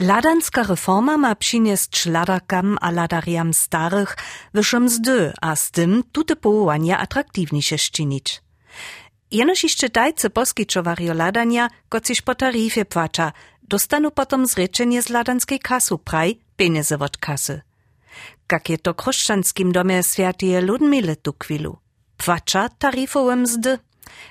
Ladanska reforma ma przynieść ladarkam a ladariam starych wyższe mzdy, a z tym tute powołania atraktivniejsze szczynić. Jenoż jeszcze dajcy poskiczowario ladania, kociś po taryfie płacza, dostanu potom zrečenie z ladanskiej kasu praj, pieniądze od kasy. Jak je to w chrześcijanskim domie świętej Ludmile tu chwilu. Płacza taryfowe mzdy.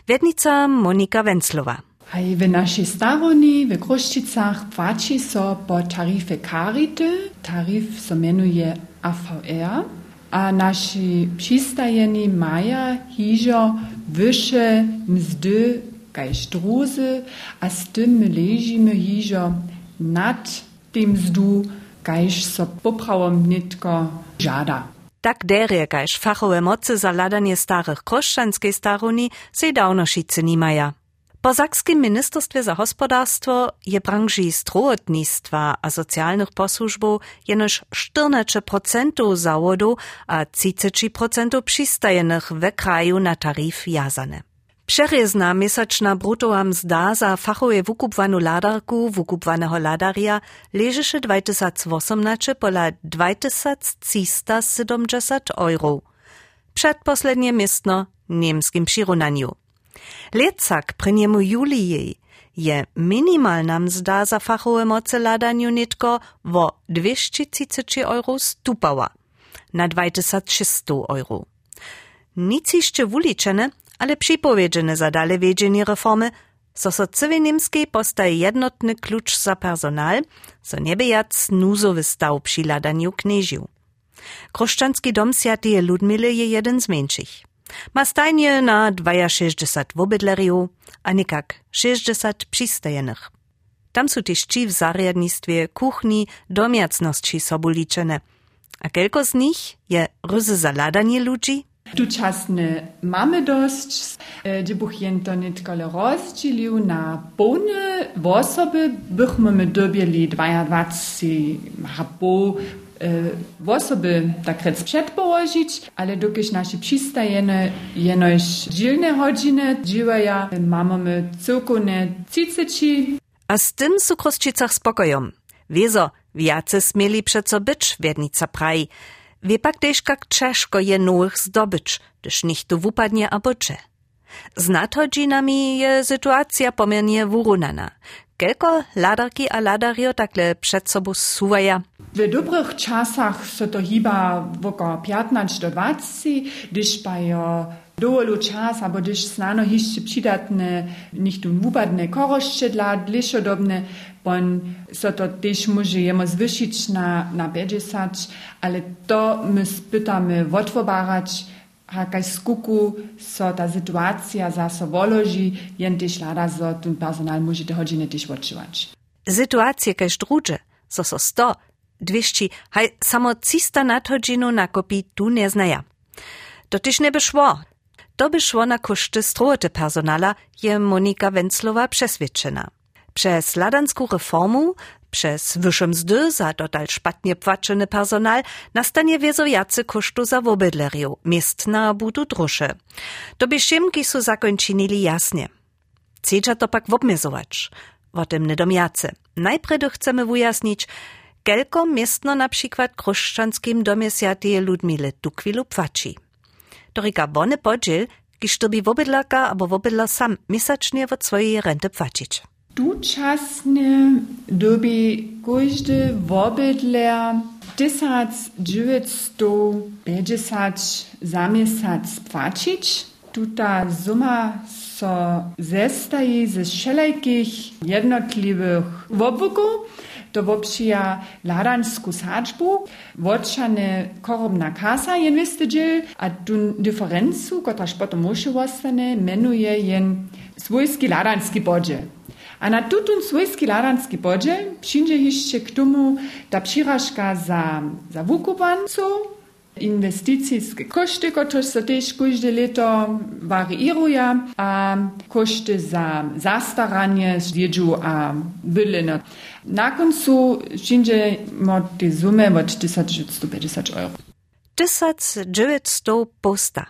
Wiednica Monika Wenzlowa. A w naszej staroni, w Kruszczycach, płaci so po taryfie Karity. Taryf so mianuje AVR. A nasi przystajeni maja hižo wyższe mzdy kaž druzy, a z tym my ležimy hižo nad tym mzdu, kaž so poprawom nitko żada. Tak derje, kaž fachowe mocy za ladanie starych kroszczanskiej staruni se dawnoszicy nimaja. Po Sakskim Ministerstwie za Hospodarstwo je branži strohotnictwa a socjalnych posłużbów jenoż 14% zawodów a 30% przystajenych we kraju na tarif jazane. Przerjezna miesięczna brutowa mzda za fachowe wukupwanu ladarku wukupwanego ladaria leżysze 2018 pola 2370 euro. Przedposlednie miestno niemskim przyrównaniu. Lecak przy Julii je minimalna mzda za fachowe moce ladaniu nitko wo 230 euro stupała na 2600 euro. Nic jeszcze ale przypowiedziane za dale wiedzienie reformy, so so cywy postaje jednotny klucz za personal, so nie jac nuzowy stał przy ladaniu kniežiu. Kroszczanski dom Świętej Ludmile je jeden z mniejszych. Ma stajnie na 62 wobydleriów, a nikak 60 przystajenych. Tam są też ci w zariadnictwie, kuchni, domiacności sobu liczene. A kilko z nich je ryzy za ladanie ludzi? Tučasne mamy dość, gdzie buch jento nitkole rozdzielił na pełne osoby, bychmy my dobieli 22 habo osoby tak przedpołożyć, ale dokąd nasi przystajene jenoś dzielne godziny dziewaja, mamy my całkowne 30. A z tym są Kroszczycach spokojom. Wiezo, wiace smieli przeco być, wiednica praj. Wie pak też jak ciężko je nowych zdobyć, gdyż niech tu wupadnie a bocze. Z nadchodzinami je sytuacja pomiernie wyrównana. Kelko ladarki a ladario takle przed sobą suwaja? W dobrych czasach so to chyba około 15 do 20, gdyż pajo dowolu czas, albo gdyż znano jeszcze przydatne, nicht tu wupadne koroszcze dla dlishodobne, bon so to też może jemu zwyšić na, na 50, ale to my spytamy odwobarać, Hakaj skuku so ta sytuacja za so woloži, jen tež lada so ten personal może te godziny też odczuwać. Sytuacje kaž drugie, so so 100, 200, haj samo 300 nad godzinu nakopi tu nie znaja. To też nie by szło. To by szło na koszty strojote personala, je Monika Wenzlowa przeswiadczona. Przez ladanską reformu przez wyższe mzdy za dodal szpatnie płacony personal nastanie wiezojacy kosztu za wobydleriu, miestna budu drusze. To by szymki su zakończynili jasnie. Chcecie to pak wobmiezować. O tym niedomiacy. Najpierw chcemy wyjaśnić, kelko miestno na przykład chrześcijanskim domie Świętej Ludmile tu chwilu płaci. To rika bony podziel, kiż to by wobydlaka albo wobydla sam miesięcznie od swojej renty płacić. Tučasne dobi każdy wobydler 1950 za miesiąc płacić. Tuta suma so zestaje ze wszelkich jednotliwych wobługów, to wopsija ladansku sadżbu, wodczane korobna kasa jen wystydziel, a tu differencu, kotraż potom musi wostane, menuje jen swójski ladanski bodziel. A na tutun swojski ladanski podziel przyjdzie jeszcze k tomu ta przyrażka za, za wukupanców, inwestycijskie koszty, które so też każde leto wariują, a koszty za zastaranie wiedzu a byliny. Na końcu przyjdzie od tej sumy od 1950 euro. 1900 posta.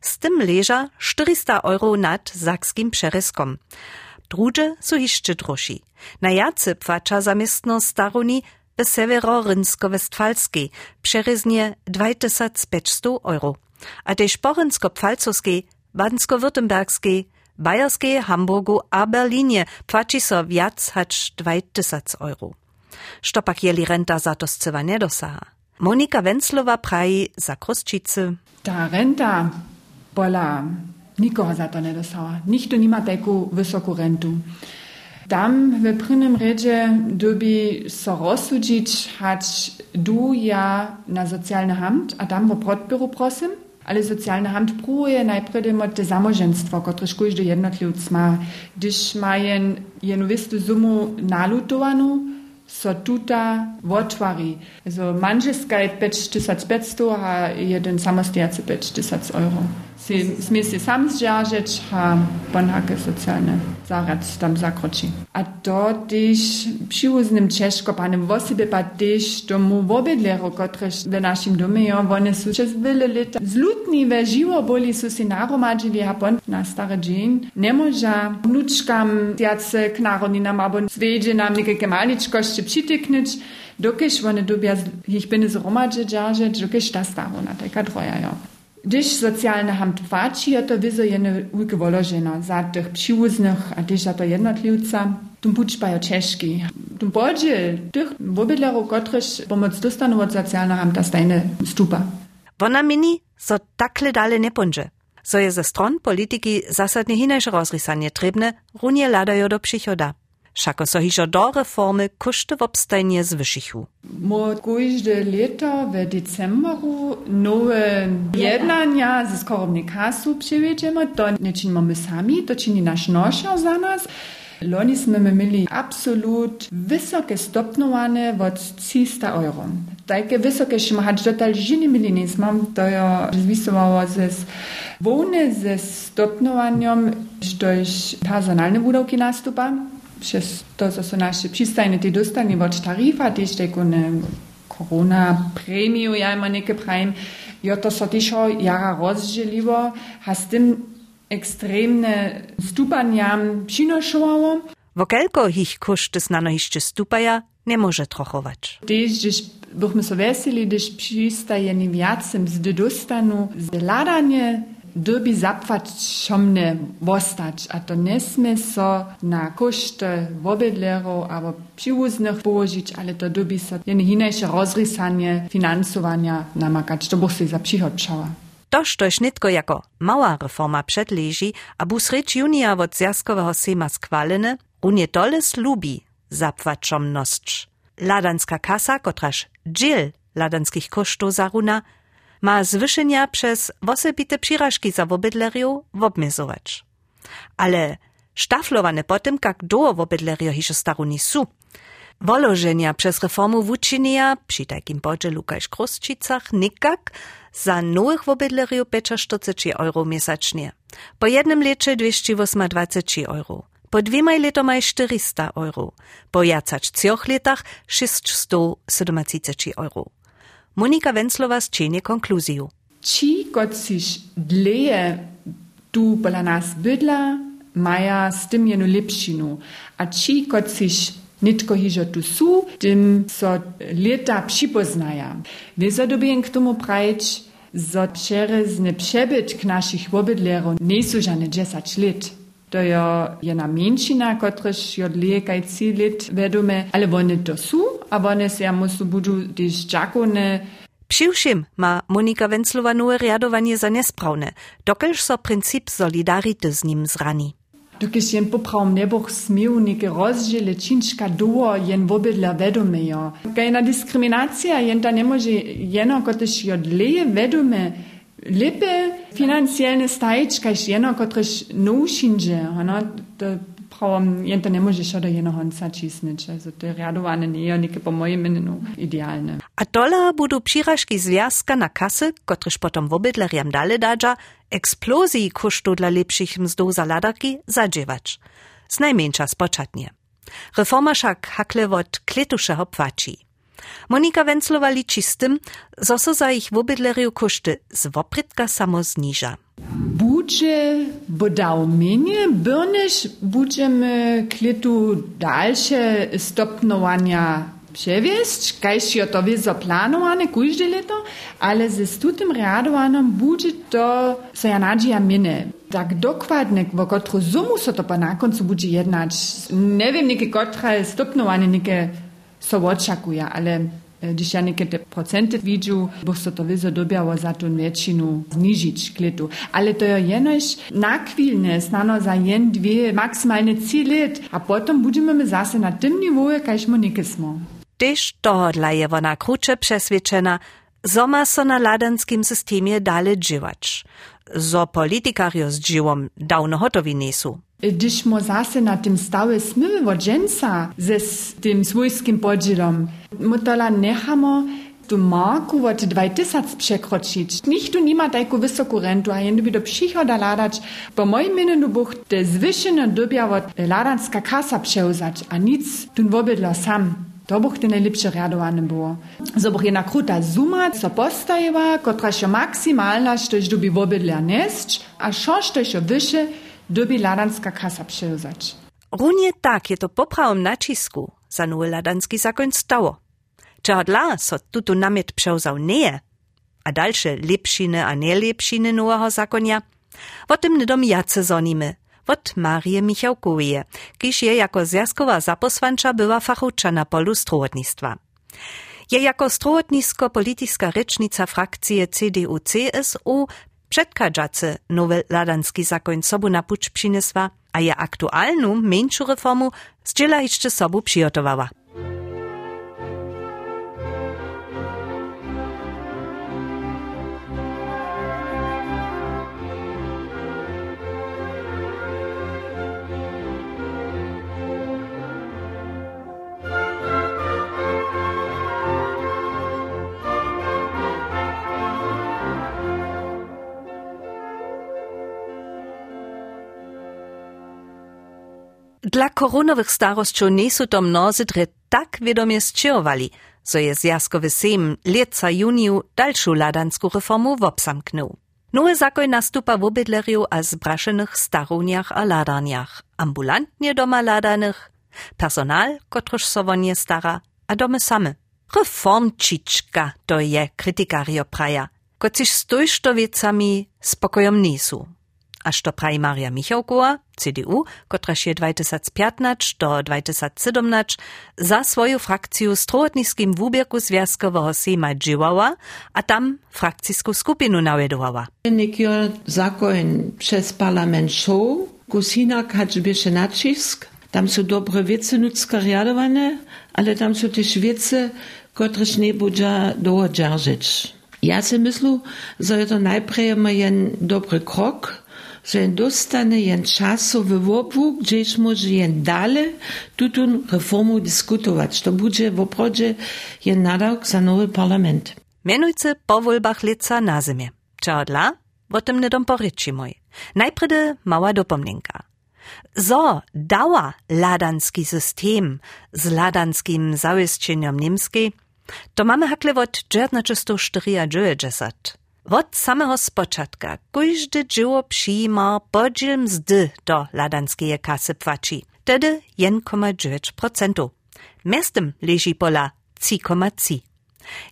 Z tym leża 400 euro nad sakskim przeryskom. Drugie su hišće droši. Na jace płača za miestno staruni w Severorynsko-Westfalskiej przereznie 2500 euro, a też Porynsko-Pfalzowskiej, Badensko-Württembergskiej, Bayerskie, Hamburgu a Berlinie płaci so wiac hać 2000 euro. Štopak jeli renta za to scewa nie. Monika Wenzlowa praji za Krusčice. Ta renta bola nikoho za to nie dostała. Nikt nie ma taką wysoką rentu. Tam w prynnym redzie dobi so rozsudzić, hać du ja na socjalny hamt, a tam wo podbiru prosim, ale socjalny hamt próbuje najpierw mod te zamoženstvo, kotrež każdy jednotlivc ma, gdyż mają jedną wistą sumę nalutowaną, so tuta wotwari. Also manžeska je 5500 a jeden samostojacy 5000 euro. Si, smie si sam zžaržeć a bonhake socialne zarad tam zakroči. A to tyž přiwuznym Češko, panem wosibie pa tyž tomu wobydlero, kotrež w naszym domie, jo, one su przez wiele lat zlutni we žiwo boli si naromadzili, a pon na stare dzień nie może wnuczkam jace knaroninam, albo zwiedzie nam niekajke maliczkości przytyknąć, dokiż one dobia ich bin zromadze dżarzeć, dokiż ta starona, taka droja, jo. Gdyż socjalne ham płaci, to wizo jene ujke wolożeno za tych przyłóznych, a gdyż to jednotliwca, tum puczpajo ciężki. Tum bodzie tych wobydlerów, kotryż pomoc dostaną od socjalne ham ta stajne stupa. Wona mini, so takle dale nie ponże. So je ze stron polityki zasadnie hinajsze rozrysanie trebne, runie ladajo do przychoda. Šako so hižo do reformy koszty w obstajnie zwyšichu. Mo każde leto w decembru nowe jednania ze skorobnej kasu przyjedziemy. To nie czynimy my sami, to czyni nasz nosio za nas. Loni sme mieli absolut wysokie stopnowane od 300 euro. Takie wysokie, ma dotal żiny mam, to ja zwisowało ze wołny ze stopnowaniem, że personalne wudałki nastupa przez to, co są nasze przystajne, te dostanie od tarifa, też taką korona premiu, ja ima neke pravim, jo to so też jara rozdzieliło, a z tym ekstremne stupaniam przynoszowało. Wokelko ich koszty znano jeszcze stupaja, nie może trochować. Też, gdyż byśmy so weseli, gdyż przystajeni więcej z dostanu, z ladanie dobi zapłaczomne wostać, a to nie sme so na koszty wobydlerów albo przyłóznych położyć, ale to dobi so jene hinejsze rozrysanie finansowania namakać, to by się za przychod przała. Toż tož nitko jako mała reforma przedleży, a bu sreč junia od zjazkowego sema skvalene, unie toles lubi zapłaczomność. Ladanska kasa, kotraż dżil ladanskich kosztów zaruna, ma zwyšenia przez wosebite przyrażki za wobydleriów wobmiezować. Ale sztaflowane potem, jak do wobydleriów hišo staruni su. Wolożenia przez reformu wuczynia, przy takim podzielu kaž Krusčicach, nikak za nowych wobydleriów 45 euro miesięcznie. Po jednym lecie 228 euro. Po dwiema letoma 400 euro. Po jacać trzech latach 637 euro. Monika Wenzlowa zčinie konkluziju. Ci, kot siš dleje tu pola nas bydla, maja s tym jenu lepšinu. A ci, kot siš nitko hižo tu su, tym so leta připoznaja. Wiesa dobien k tomu prajč, zo přerezny přebyt k našich wobydlerów nie są żadne 10 lat da jo ena menšina, kotraž jo dlje kaj cilit, vedume, ali one to so, a one se ja musu budu tiž čakone. Přivšim má Monika Venclova nové riadovanie za nesprávne, dokelž so princip solidarity z ním zraní. Dokiš jen popravom ne boh smel neke rozžele činčka duo jen vobedla vedomejo. Kaj je na diskriminacija, jen ta ne može jeno, kot je jo dlje vedome, lepe financijske stajč, kaj še eno, kot reš, noušinže. No, pravim, jen to ne možeš od jednoho honca čisnič, zato je radovane nije neke po mojem imenu idealne. A tola budu přiražki zvjazka na kase, kotriž potom vobedlerjam dale dađa, eksploziji koštu dla lepších mzdov za ladarki zadževač. Z najmenša spočatnje. Reforma šak hakle od kletušeho pvači. Monika Wenzlowa liczy z tym, zo so za ich wobydleriu koszty z woprytka samo zniża. Budże bodał mienie, byrnyż budżemy klitu dalsze stopnowania przewieźć, kajś jo to jest zaplanowane każde leto, ale ze stutym radowanym budże to so ja nadzieja minę. Tak dokładnie, wo kotru sumu so to na koncu budże jednać. Nie wiem, niekie kotra stopnowanie, niekie so oczekuje, ale Když ja neke te procenty widzę, bo so to dobiało za tą większinu zniżyć klitu. Ale to je jenoś nakwilne, znano za jen, dwie, maksymalnie trzy lat, a potem będziemy zase na tym niwoje, kajśmy niekie smo. Tež tohodla je ona kruče přesvědčena, zo ma so na ladanskim systemie dale dživač. Zo politikario z dživom dawno hotovi nesu. Když mo zase na tym stały smyły od dżęsa ze tym swójskim podzielom, mo tola nechamo tu marku od 2000 przekroczyć. Nikt tu nie ma taką wysoką rentu, a by do przychoda ladać. Po moim mieniu buch te zwyższone dobia od ladanska kasa przełzać, a nic tu wobydlo sam. To buch te najlepsze radowany było. So buch jedna kruta suma, co postajewa, kotra się maksymalna, sztoś dobi wobydlia nesć, a sztoś wyższe, dobi ladanska kasa przełzać. Runie tak je to poprawom nacisku, za nowy ladanski zakon stało. Czego dla so tutu namiet przełzał nie, a dalsze lepšiny a nielepšiny nowego zakonia, o tym nie dom jace zonimy, od Marie Michałkowie, kiż je jako zjazkowa zaposłancza była fachucza na polu strołotnictwa. Je jako strołotnisko-polityczna recznica frakcji CDU-CSU przedkadżacy nowy ladanski zakon sobu na pucz przyniesła, a je aktualną, mniejszą reformu zdziela jeszcze sobu przygotowała. Dla koronowych starostczów nie są to mnozy dre tak wiadomie sczyowali, so je zjazkowy sejm lieca juniu dalszą ladanską reformu wopsamknął. Nowy zakon nastupa w obydleriu a zbraszenych staruniach a ladarniach, ambulantnie doma ladanych, personal, kotruż sowonie stara, a domy same. Reformčička to je krytikario praja, kociž stójsz to wiecami spokojom nisu. Aż to praji Maria Michałkowa, CDU, kotraż je 2015 do 2017 za swoją frakcję strołotniskim wubierku związkowego Sejma dżiwała, a tam frakcyjską skupinu nawiedowała. Nikior zakon przez parlament show, kusina kaczbiesze nacisk, tam są dobre wiece ludzkie riadowane, ale tam są też wiece, kotreż nie budża doło dzierżyć. Ja si myślę, że to najpierw jeden dobry krok, że dostane jen czasowy obłuk, gdzieś może jen dalej tutun reformu dyskutować. To będzie w oprodzie jen nadałk za nowy parlament. Mianujcy po wolbach lica na zimie. Czego dla? O tym nie dom poryczy moj. Najpierw mała dopomnienka. So dała ladanski system z ladanskim zawieszczeniem niemskiej, to mamy hakle od 1994. Od samego spoczętka każdy dzieło przyjma podziel mzdy do ladanskie kasy płaci, tedy 1,9%. Miastem leży pola 3,3.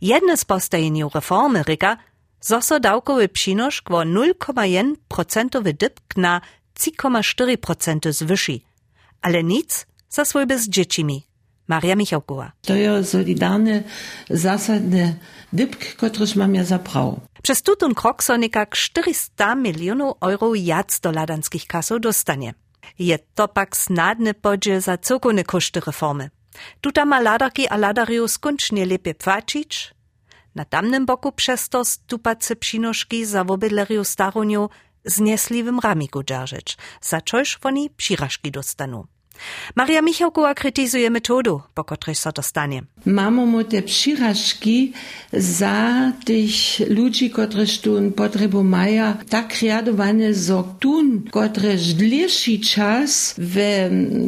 Jedne z postajeniu reformy ryka, zoso dałkowy przynoszk o 0,1% dybk na 3,4% zwyszy, ale nic za swój z dziećmi. Maria Michałkowa. To jest solidarny, zasadny dybk, któryż mam ja zaprał. Przez tutun krok so nekak 400 milionów euro jac do ladanskich kasów dostanie. Je to pak snadny podziel za cokone koszty reformy. Tuta ma ladarki a ladariu skończnie lepiej płacić. Na tamnym boku przez to stupace przynoszki za wobydleriu staruniu z niesliwym ramiku dzierżyć, za czojż oni przyrażki dostaną. Maria Michałkowa krytizuje metodu, po której się to stanie. Mamy mu te przyrażki za tych ludzi, którzy tu potrzebu mają, tak kreowane, że tun, którzy dłuższy czas w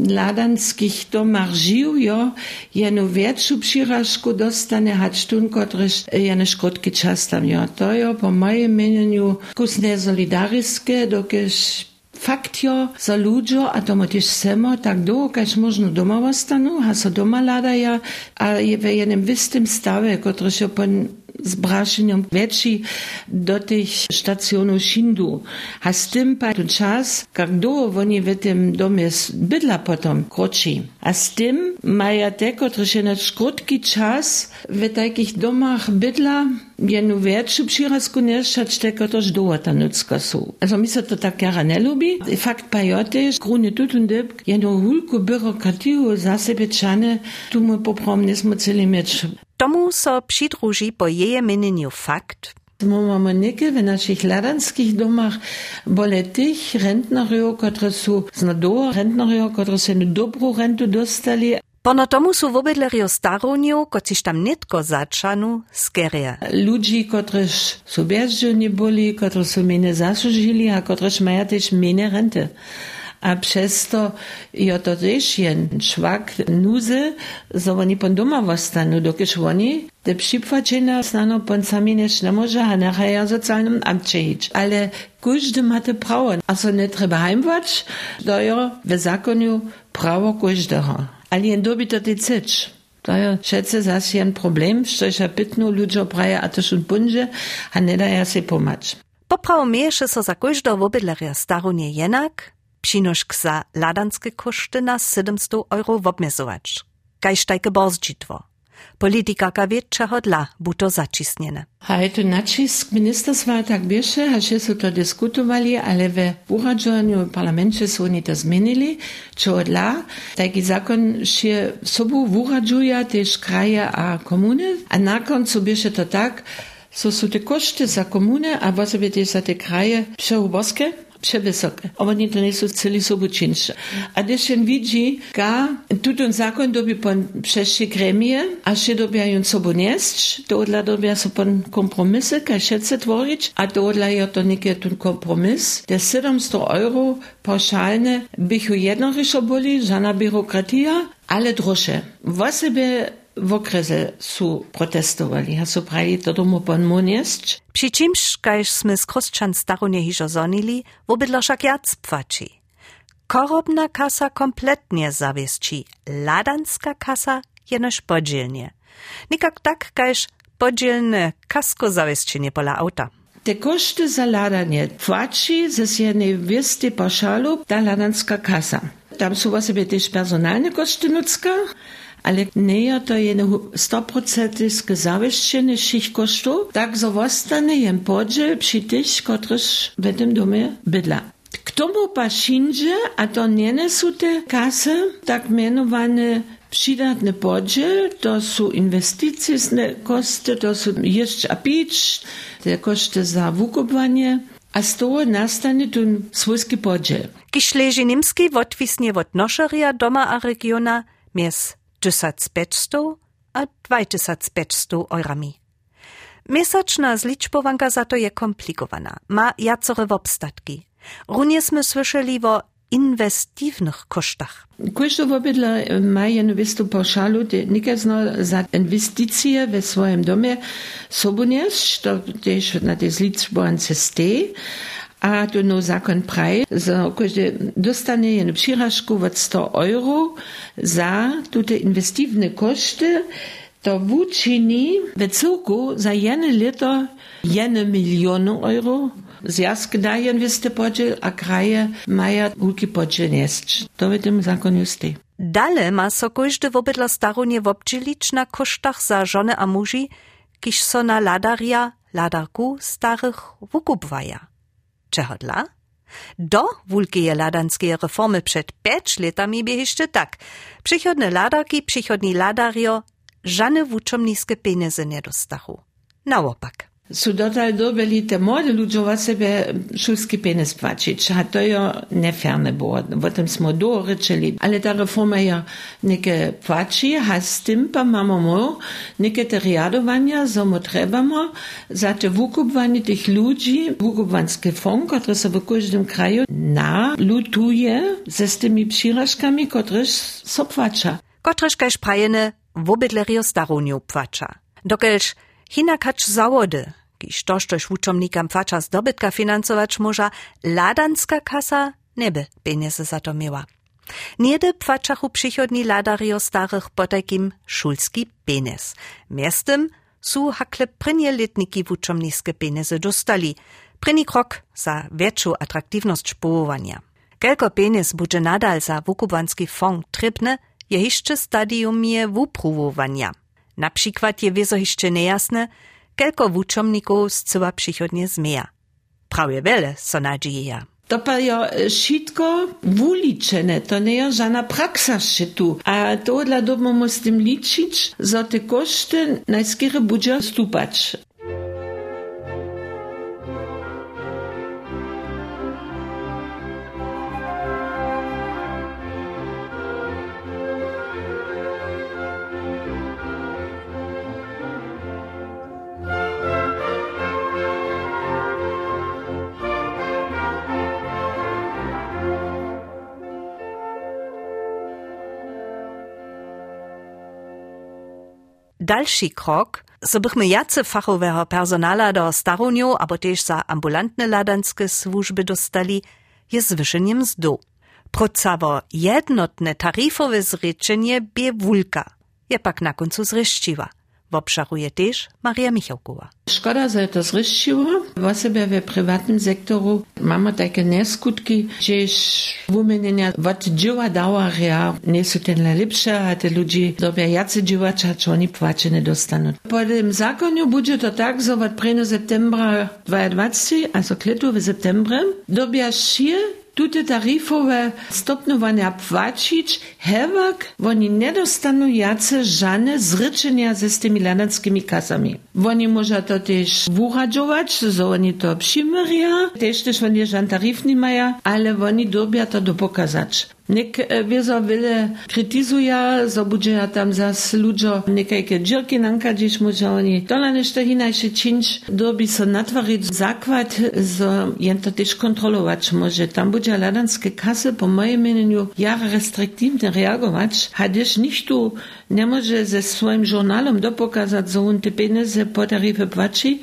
ladanskich domach żyją, jedną większą przyrażku dostanie, hać tun, którzy jedne szkodki czas tam. Ja, to jest po moim mieniu kus nesolidariskie, dokąd fakt jo za ludzo, a to też semo, tak długo, kaž možno doma ostanu, a so doma ladaja, a je w jednym wystym stawie, który się po zbrašenjem veći do tych stacjonów Shindu. A z tym ten czas, jak długo oni w tym domie bydla potom kroči. A z tym mają te, którzy na krótki czas w takich domach bydla je več obširsko neščat šteka tož dolata nutska so. Also mi se to tak jara ne ljubi. Fakt pa jo tež, krone tudi in deb, je no hulko birokratiju za sebe čane, tu mu poprom nismo celi meč. Tomu so přidruží po jeje menenju fakt, My mamy niekie w naszych ladanskich domach bole tych rentnerów, które są znadoła rentnerów, które są dobrą rentę dostali, Pono tomu są w obydlerio staruniu, kociś tam nitko zaczanu, skeria. Ludzi, którzy są bezdzielni byli, którzy są mnie zasłużyli, a którzy mają też mnie renty. A przez to je to też jen szwak nuzy, że oni pon doma zostaną, dokiż oni te przypłacenia znano pon sami nie może, a nachher socjalnym amcie iść. Ale każdy prawo, a so nie trzeba heimwać, to zakoniu prawo każdego. Ale jen dobi to ty cyć. To je šece zase jen problem, što je pitnu ludzie praje, a to šun bunže, a ne daje se pomać. Poprawo miejsze so za każdą w obydlerio starunie jednak, Přinošk za ladanske koszty na 700 euro obmiezować. Kaž tajke borzčitwo. Polityka wietczego dla buto zacisniene. Je to nacisk ministerstwa tak bieše, a su to diskutovali, ale uradžovanju v parlamencie su oni to zmenili, čo dla, taki zakon še sobu uradžuja tež kraje a komune, a na koncu bieše to tak, so su te koszty za komune, a właściwie też za te kraje przełboskie, przewysokie. Oni to nie są celi sobu czynsze. A gdyż się widzi, ga, tutun zakon dobi pon przeszły gremie, a się dobiają sobu nieść, to odla dobia so pon kompromisy, kaj šece tvorić, a to odla je to tun kompromis, te 700 euro pauszalne bychu jednoriszo boli, żadna biurokratia, ale droższe. W sobie w okresie su protestowali, a su prali to domu pon monieść. Przy czymś, kaž sme z kostčan starunie hižo zonili, wobydlo však jac płaci. Korobna kasa kompletnie zawiesci, ladanska kasa jenoż podzielnie. Nikak tak, kaž podzielne kasko zawiesčenie pola auta. Te koszty za ladanie płaci ze jednej wiesty paszalu ta ladanska kasa. Tam są sobie też personalne koszty nucka, ale nie to jedno 100% zawieszczenie kosztów, tak zostanie jen podziel przy tych, którzy w tym domie bydla. K tomu a to nie są te kasy, tak mianowane przydatny podziel, to są inwestycyjne koszty, to są jeszcze a te koszty za wykupwanie, a z toho nastane tu swójski podziel. Kiž leži nimski odvisnie od nošerja doma a regiona, mies 1500 a 2500 eurami. Mesačna zličbovanka za to je komplikowana, ma jacore obstatki. Runie sme słyszeli o inwestywnych kosztach. Każdy wobydla ma jedną wystą pauszalu, nikazno za inwestycje w swoim domie sobu nieść, to też na tej zliczbovance stej, a to no zakon praj, za każdy dostanie jedną przyrażku od 100 euro za te inwestywne koszty, to uczyni w celku za jedno lito 1 milion euro Zjazk daje wysty podziel, a kraje mają wielki podziel nieść. To w tym zakonie. Dale ma so każdy w obydla starunie wobdzielić na kosztach za żonę a muži, so na ladaria, ladarku starych wukupwaja. Czego dla? Do wulkie ladanskie reformy przed pięć latami by jeszcze tak. Przychodne ladarki, przychodni ladario, żadne wuczomniskie pieniądze nie dostachu. Na opak. Su dotal dobili młode ludzie sebe szulski penis płacić, a to jo nefierne było. O tym smo doryczyli. Ale ta reforma ja neke płaci, a z tym pa mamo mo, neke te riadowania, zo mo trebamo, za te wukupwanie tych ludzi, wukupwanskie fond, które są w każdym kraju, na lutuje z tymi przyrażkami, które so płacza. Kotreż kaž prajene wobydlerio starunju płacza. Dokelž hinakacz zawody, kiż tożtoż wuczomnikam płacza zdobytka finansować może, ladanska kasa neby pieniądze za to miała. Niedy płaczachu przychodni ladario starych potakim szulski penis. Miestem su hakle prynie letniki wuczomniskie pieniądze dostali. Pryni krok za większą atraktivność połowania. Kelko penis będzie nadal za wukubanski fond trybne, je jeszcze stadium je wupruwowania. Na przykład je wieso jeszcze niejasne, kelko wuczomników zcyła przychodnie zmieja. Prawie wiele so nadzieja. To pa jo šitko vuličene, to ne je žana praksa še tu. A to dla dobimo s tem ličič, za te košte najskere budža stupač. Dalszy krok, so bychmy jacy fachowego personala do staruniu, abo też za ambulantne ladanskie służby dostali, je zwyšeniem mzdu. Procawo jednotne taryfowe zryczenie bie wulka, je pak na końcu zryściła. Obszaruje też Maria Michałkowa. Szkoda, że to zryściło. W sobie w prywatnym sektoru mamy takie nieskutki, że wymienienia od dzieła dawaria nie są ten najlepsze, a te ludzie dobią jacy działacza, czy oni płacie nie dostaną. Po tym zakonie będzie to tak, że od 1 septembra 2020, also kletu w septembrze, dobią się Tute tarifowe stopnowania płacić, hewak, oni nie dostaną jace żadne zryczenia ze z tymi landanskimi kasami. Oni może to też wuradzować, że oni to przymiria, też też oni żadne tarif nie mają, ale oni dobią to do pokazać. Nek wiezo wiele krytizuje, zo budže tam zas ludzo nekajke džirky nanka, gdzieś może oni dola nešto hinajše činč, dobi so natvariť zakład, zo jen to też kontrolować może. Tam budže ladanskie kasy, po mojem meneniu, jara restriktywnie reagować, też nicht tu nie może ze swoim żurnalem dopokazać, zo on te pieniądze po taryfy płaci,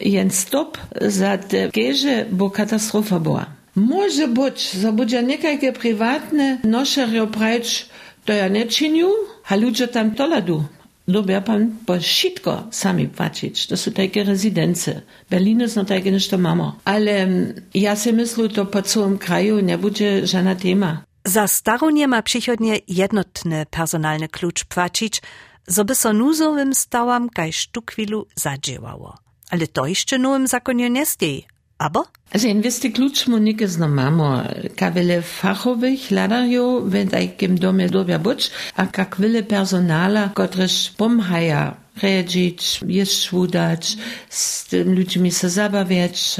jen stop za te keże, bo katastrofa była. Może być, że będzie niekajkie prywatne noszerio prać, to ja nie czynię, a ludzie tam toladu. Lubię pan bo wszystko sami płacić. To są takie rezydencje. Berlin jest no takie niż to mamo. Ale ja si myślę, to po całym kraju nie będzie żadna tema. Za starunie ma przychodnie jednotny personalny klucz płacić, żeby so nuzowym stałam kaj sztukwilu zadziałało. Ale to jeszcze nowym zakonie nie stoi. Abo? Also inwesty klucz mu nike znamamo. Kawele fachowych ladarjo, wenn takim domie dobia buć, a kakwile personala, kotreż pomhaja reagić, jest szudać, z tym ludźmi zabawiać.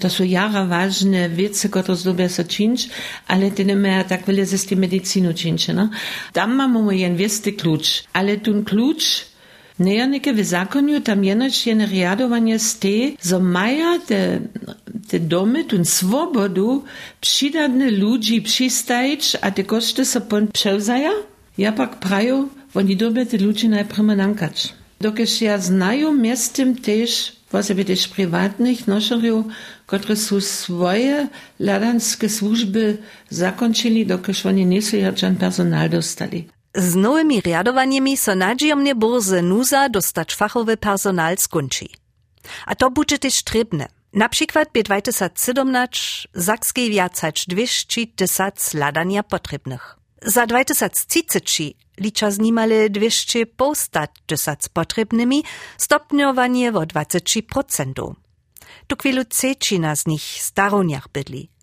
To są jara ważne wiece, które zdobia się ale to nie ma tak wiele z tym medycyną czynić. No? Tam mamy inwesty klucz, ale ten klucz Nejanike w zakoniu tam jenoć jen riadowanie z te, zo maja te, te domy, tun swobodu, przydadne ludzi przystajić, a te koszty so pon przewzaja? Ja pak praju, oni dobie te ludzi najpierw nankać. Dokeż ja znają miastem też, właśnie też prywatnych noszeriów, które są swoje ladanskie służby zakończyli, dokeż oni nie są personal dostali. Z nowymi riadowaniami so nadziejomnie burze nuza dostać fachowy personal skunči. A to będzie też. Na przykład by 2017 Sakskiej wiacać 210 ladania potrzebnych. Za 2030 licza z nimale 200 postać potrzebnymi, stopniowanie o 20%. Tu chwilu cečina z nich staroniach bydli.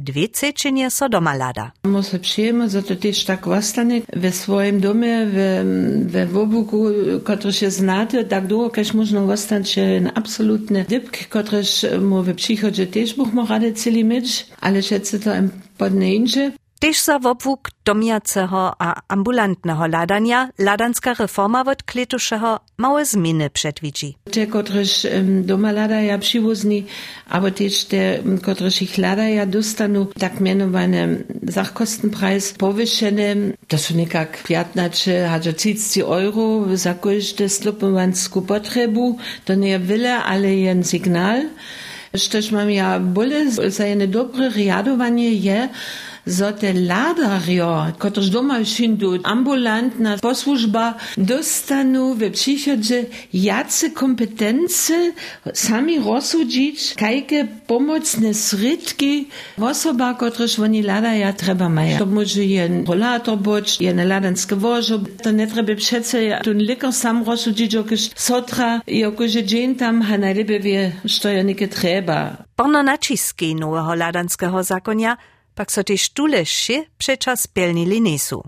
Dwie cečenje so doma lada. Mo se przyjemy, że to też tak ostane we swoim domie, we, we wobuku, kotryż je znate, tak długo, każ można ostać na absolutne dybk, kotryż mu we przychodzie też buch mo rady celi mieć, ale szedce to im podnędzie. Tež za wobłuk domiaceho a ambulantneho ladania ladanska reforma od kletušeho małe zminy przedwidzi. Te, kotryż um, doma ladaja przywozni, aber też te, kotryż ich ladaja dostanu tak mianowany Sachkostenpreis powyższony, to są niekak 15, hadzie 30 euro za każde slupowansku potrebu, to nie wiele, ale jen signal. Szczerze mam ja bole za jedno dobre riadowanie je, zo te ladario, kotrež doma šindu ambulantna posłużba dostanu we przychodzie jace kompetence sami rozsudzić, kajke pomocne srytki osoba, kotrež oni ladaja treba maja. To może jen rollator boć, jen ladanske wożo, to nie treba przece ten lekar sam rozsudzić, jakoś sotra, jakoś dzień tam, ha najlepiej wie, co trzeba. Porno naciski nowego ladanskiego zakonia pak so tež tule še przeczas spełnili nesu.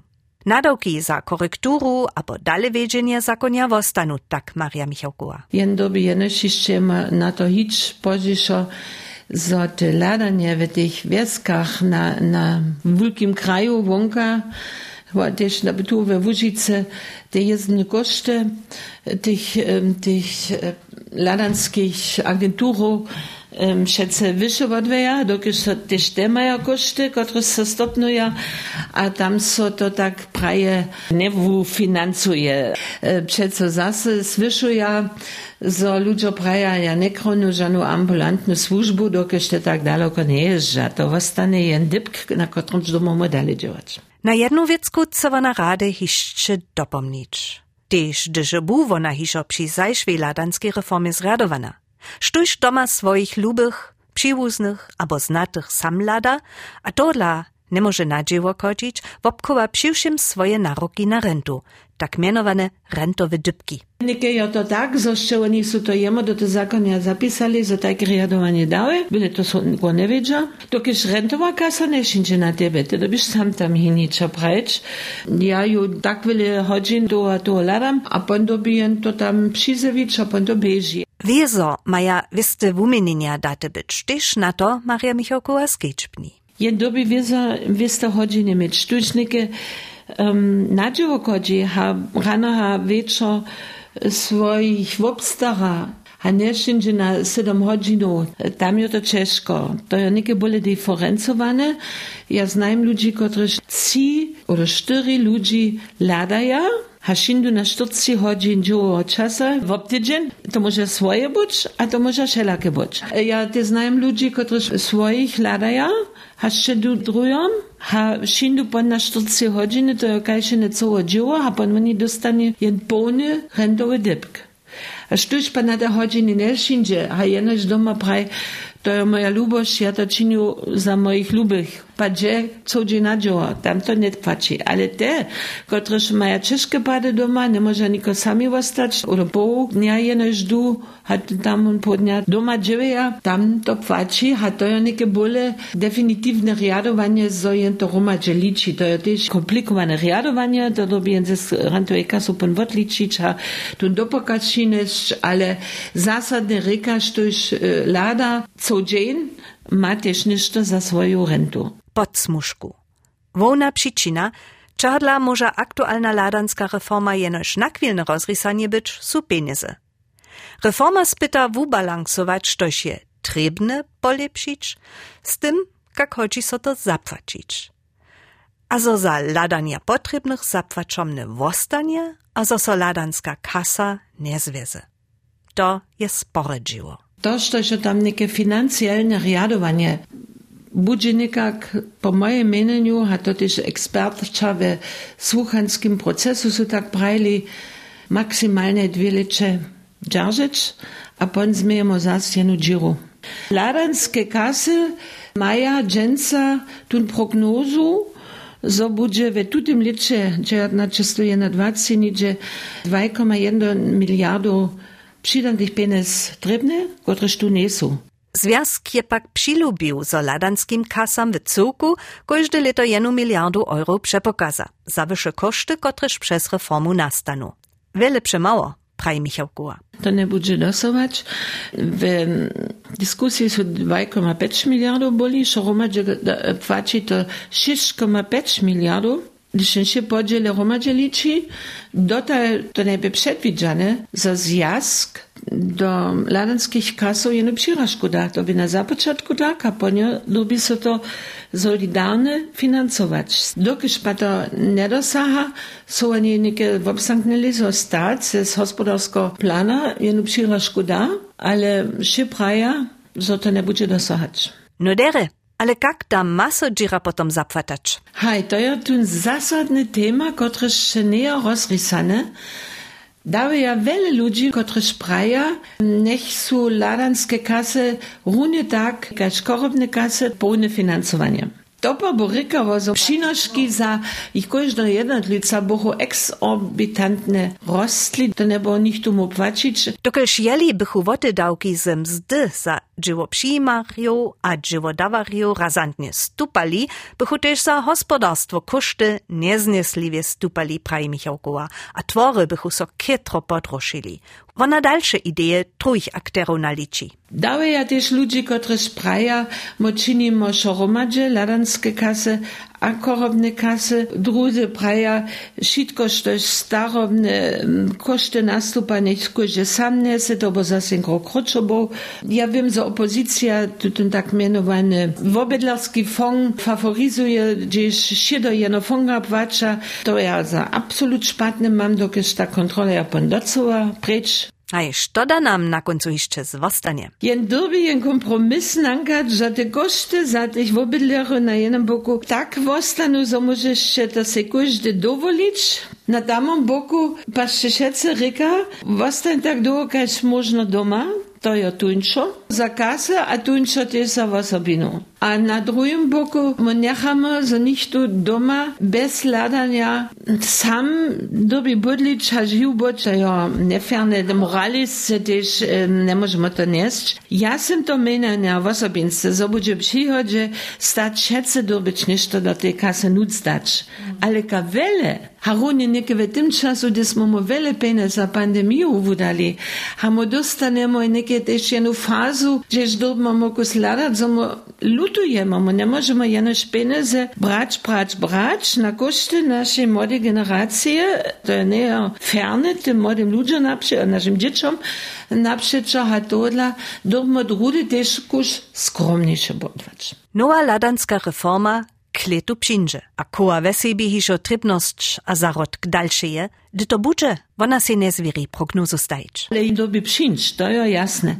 Nadawki za korekturu albo dale wiedzienie zakonia wostanu, tak Maria Michałkowa. Jen doby jenoś jeszcze ma na to hicz poziszo, za te ladanie w tych na, na wielkim kraju wonka, też na bytu we Łużyce, te jezdne koszty tych, tych ladanskich agenturów, šece više odveja, dokiž so te štemaja košty, które so stopnuja, a tam so to tak praje nevu financuje. Přeco zase zvyšuja, zo ludzie praja ja nekronu žanu ambulantnu službu, dokiž te tak daleko nie jeżdża. To ostane jen dybk, na którym domov dalej działać. Na jedną wiecku co na rade jeszcze dopomnieć. Tež, gdyż bu wona hišo przy zajszwej ladanskiej reformie zradowana. Štuž doma swoich lubych, přiwuznych abo znatych sam lada, a tola nie może nadzieło kodzić, wobkowa przyłszym swoje naroki na rentu, tak mianowane rentowe dybki. Nike je to tak, że oni są to jemo do tego zakonia zapisali, że takie riadowanie dały, byle to są nikogo nie wiedział. Dokież rentowa kasa nie szyncie na tebe, to byś sam tam hinicza prać. Ja ju tak wiele godzin do, do ladam, a dobiję to tam przyzewicz, a potem to. Wieso maja wiste wumienienia daty być, tyż na to Maria Michalkowa skečpni. Je doby wieso wiste godziny mieć sztucznike, um, na dzieło kodzi, ha rano ha wieczor swoich wobstara, a nie wszędzie na 7 godzin, tam je to ciężko. To ja nie były diferencowane. Ja znam ludzi, którzy 3 oder 4 ludzi ladają, Hashindu na 40 godzin dzieło czasu w tydzień, to może swoje być, a to może wszelakie być. Ja te znam ludzi, którzy swoich ladają, a jeszcze drują, a na 40 godzin, to jakaś nie całe dzieło, a pan oni dostanie jen pełny rentowy dybk. A sztuć pan na te godziny nie shindzie, a jenoś doma praj, to moja lubość, ja to czynię za moich lubych. Padzie, co dzień na dzieło, tam to nie płaci. Ale te, którzy mają ciężkie pady doma, nie może niko sami ostać, oder po dnia jenoś du, a tam po dnia doma dzieje, tam to płaci, a to je neke bole definitywne riadowanie, jen to roma liczy. To je też komplikowane riadowanie, to robi jen ze rantowej kasu pon odliczyć, a tu dopokać ale zasadne rekaż, to już lada, co dzień, ma też niszto za swoją rentu. Podsmuszku. Wona przyczyna, czadla może aktualna ladanska reforma jenoż nakwilne rozrysanie być, su pieniądze. Reforma spyta wubalansować, coś je trebne polepszyć, z tym, jak chodzi so to zapłacić. A zo za ladania potrzebnych zapłaczomne wostanie, a zo so ladanska kasa nie. To jest spore To što še tam neke financijalne rjadovanje buđi nekak, po mojem menenju, a to tiž ekspertča v sluhanskim procesu su tak prajli maksimalne dve leče džaržeć, a pon zmejemo zas jenu džiru. Ladanske kase maja dženca tun prognozu, so budže v tutim leče, če na 20, niče 2,1 milijardu przydatnych pieniędzy trebne, które tu nie są. Związk je pak přilubił, zo ladanskim kasam w cuku każde leto jedną miliardu euro przepokaza, za wyższe koszty, kotreż przez reformu nastanu. Wiele przemało, prawi Michał Kuła. To nie będzie dosować. W dyskusji są 2,5 miliardów boli, że Romadzie płaci to 6,5 miliardów. Když się podzielę Romadzie liczy, dotal to nie przewidziane, za zjazd do ladanskich kasów jedną przyrażku da. To by na zapoczątku tak, a ponie lubi się to solidarne finansować. Dokiż pa to nie dosaha, są oni niekie obsamknęli, że stać z plana jedną przyrażku da, ale się praja, że to nie będzie dosahać. No dere, ale jak da maso dzira potom zapłatać? Hej, to jest tu zasadny temat, który się nie rozrysane, Dały ja wiele ludzi, którzy spraja, niech są ladanskie kasy równie tak, jak korobne kasy, pełne finansowanie. To bo rykało, że przynoszki za ich każda jednotlica były eksorbitantne rostli, to nie było nikt mu płacić. Dokelż jeli bychu woty dałki z mzdy za dzieło przyjmarją a dzieło dawarją razantnie stupali, bychu też za gospodarstwo koszty niezniesliwie stupali, prawi Michałkowa, a twory bychu so kietro podroszyli. Ona dalsze idee trójch akterów naliczy. Dały ja też ludzi, którzy spraja, mo czynimo szoromadże, ladanskie kasy, a korobne kasy, druzy praja, wszystko, co jest starobne, koszty nastupa, niech każdy sam nese, to bo zase kroczobo. Ja wiem, że opozycja, ten tak mianowany wobydlarski fond faworyzuje, gdzieś się do jeno fonga płacza, to ja za absolut szpatny mam, dokąd ta kontrola ja pondocowa, precz. A i što da nam na końcu jeszcze zwostanie? Jen derby jen kompromis nankać, że te koszty za tych wobydlerzy na jednym boku tak wostanu, że możesz się to se dowolić. Na tamom boku patrzcie się ryka, wostań tak długo, jak można doma, to je tuńczo, za kasę, a tuńczo też za osobinu. A na drugim boku my nechamy, że nikt tu doma bez ladania sam dobi budlić, a żył bądź, ja nefierne demoralizm też nie możemy to nieść. Ja sam to menę w osobince, że będzie przychodzie stać szece dobyć niż do tej kasy nut stać. Ale ka wiele, harunie niekie w tym czasu, gdy smo mu wiele pieniędzy pandemię wydali, a mu dostaniemy też jedną fazę, gdzieś dobimy mogą że lutujemy, my nie możemy jenoś pieniądze brać, brać, brać na koszty naszej młodej generacji, to nie jest ferne tym młodym ludziom, naszym dzieciom, naprzeczo, a to dla dobimy drugi też kusz skromniejsze budwać. Nowa ladanska reforma kletu przyjdzie, a koła wesebi hišo trybność a zarodk dalszeje, gdy to budzie, ona się nie zwieri prognozu stajć. Ale i doby przyjść, to jest jasne.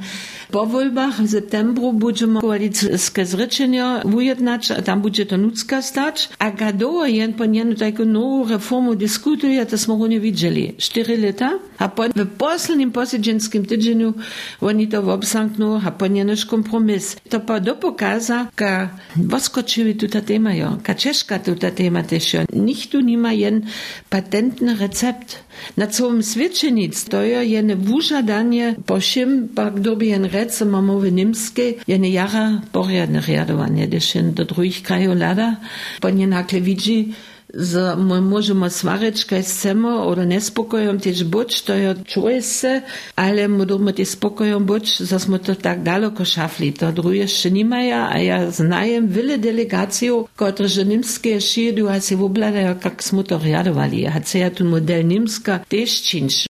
Po wyborach w septembru będziemy koalicyjskie zrzeczenia ujednać, a tam będzie to nudzka stać, a gadowo jen po nienu taką nową reformu dyskutuje, to smo nie widzieli. Cztery lata, a po w poslednim posiedzenskim tydzieniu oni to obsamkną, a po nienuż kompromis. To po do pokaza, ka woskoczyły tu ta tema, jo, ka ciężka tu ta tema też, Nikt tu nie ma jen patentny recept. Na całym świecie nic. To jest jene wużadanie, po czym, jen rec, mamy w niemskiej, jene jara porядne riadowanie, gdyż do drugich krajów lada, po nie nakle widzi, за мы можемо сваречка семо oder неспокоєм тіж будь, що я чує се, але ми думаємо ті спокоєм будь, зас ми то так далеко шафлі, то друге ще немає, а я знаєм віле делегацію, котре же німське шиду, а се воблада, як смо то рядували, а це я ту модель німська, теж чинш.